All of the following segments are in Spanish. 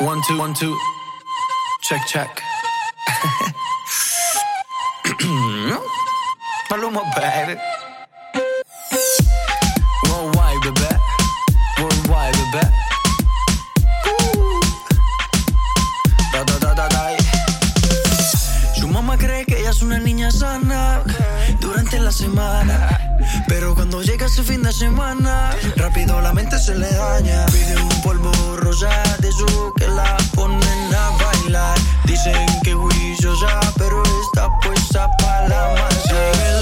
One, two, one, two. Check, check. Paloma, baby. Worldwide, bebé. Worldwide, bebé. Da, da, da, da, da. Su mamá cree que ella es una niña sana durante la semana. Pero cuando llega ese fin de semana, rápido la mente se le daña. Pide un polvo rosa de eso que la ponen a bailar. Dicen que juiciosa, pero está puesta para la masa.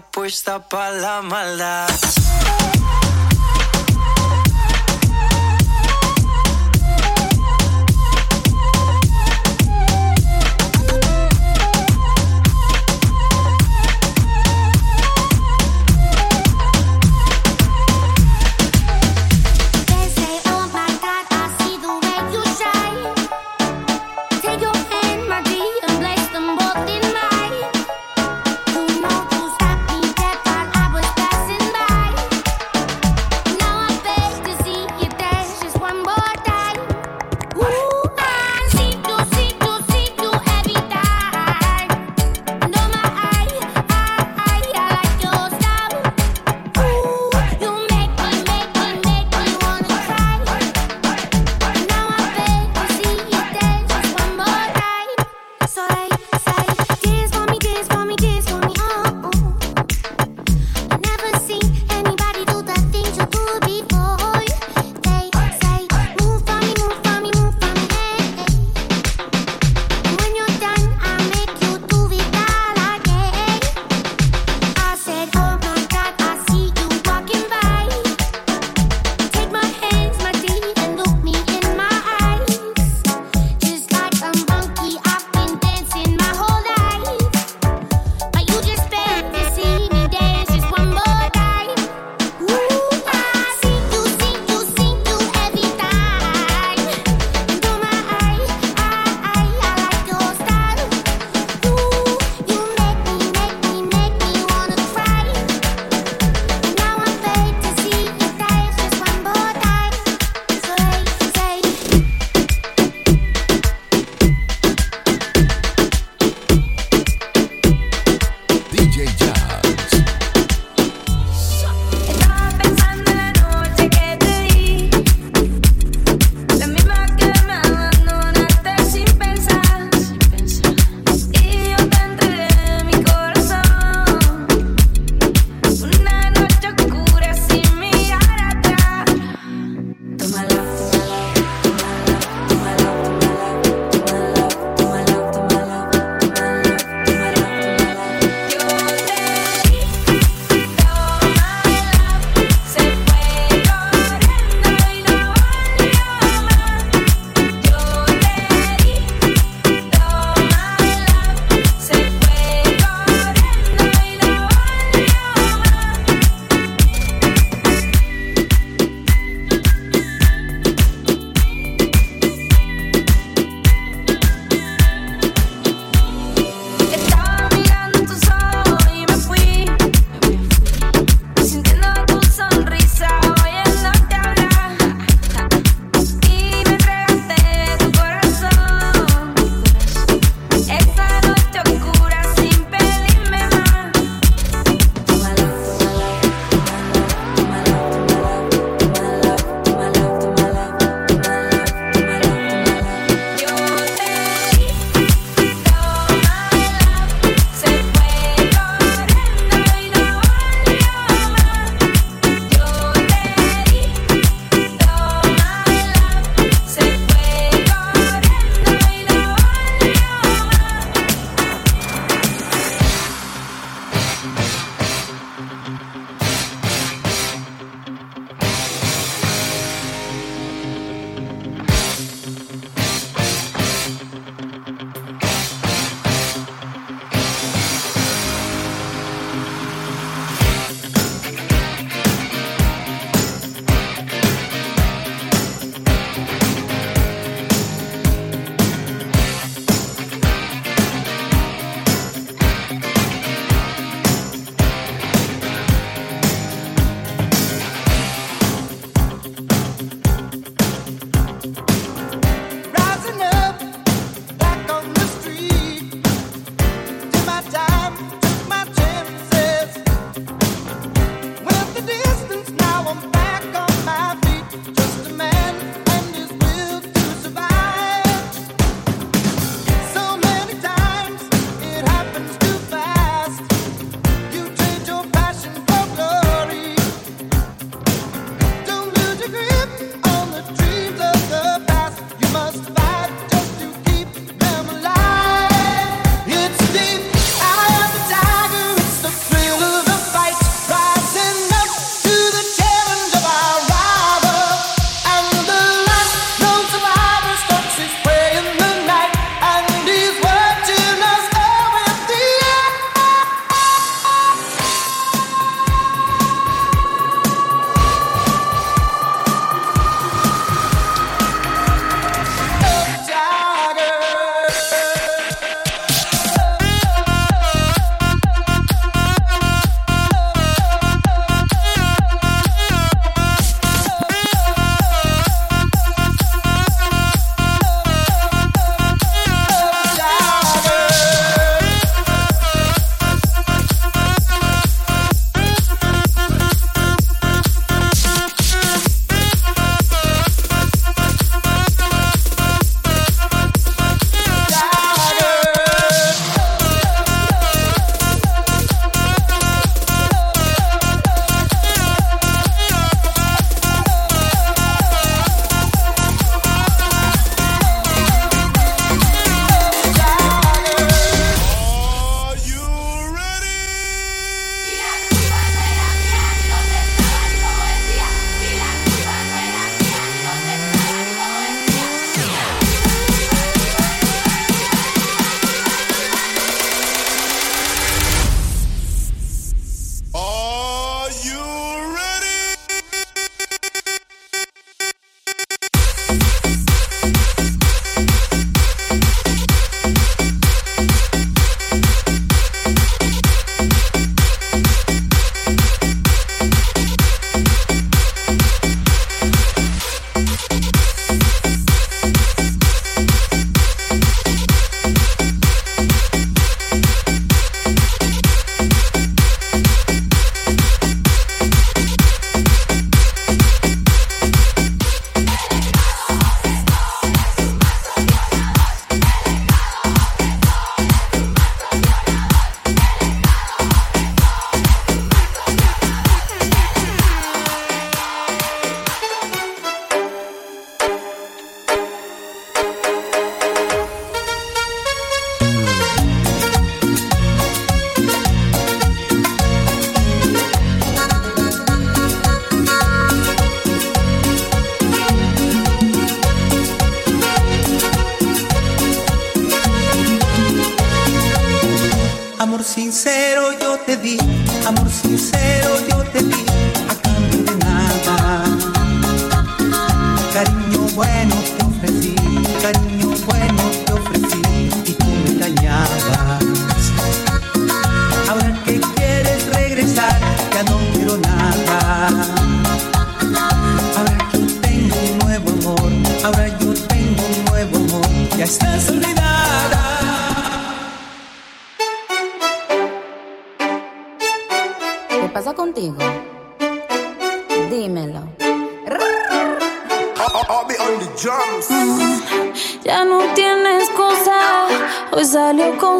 Puesta para la maldad.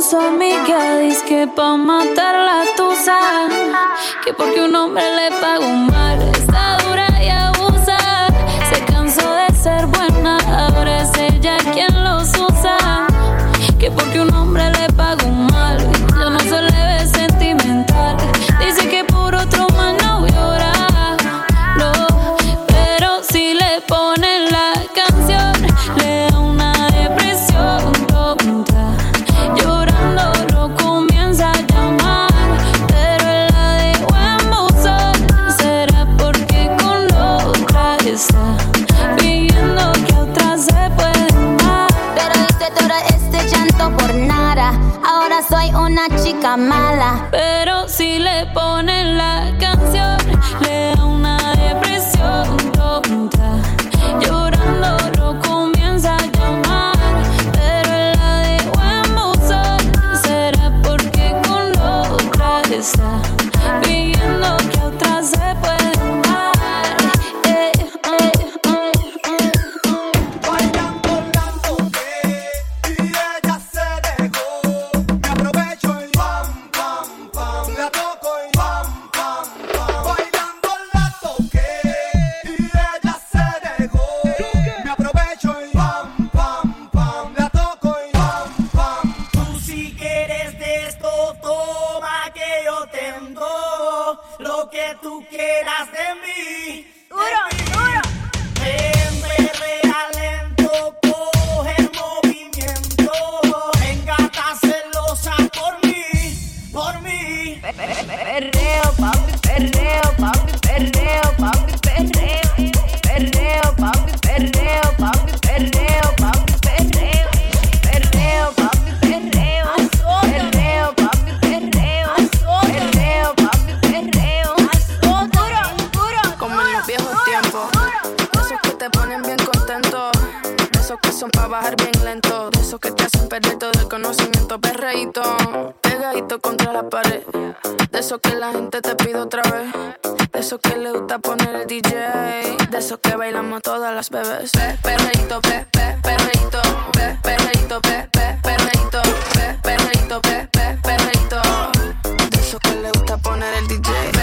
su amiga dice que pa' matar la tusa, que porque un hombre le pagó más. chica mala. Pero si le ponen la canción. eso que la gente te pide otra vez. De eso que le gusta poner el DJ. De eso que bailamos todas las bebés. Pe, perreito, pe, pe, perreito, pe, perreito, pe, pe, perreito, pe, perreito, pe, pe, perreito. De eso que le gusta poner el DJ.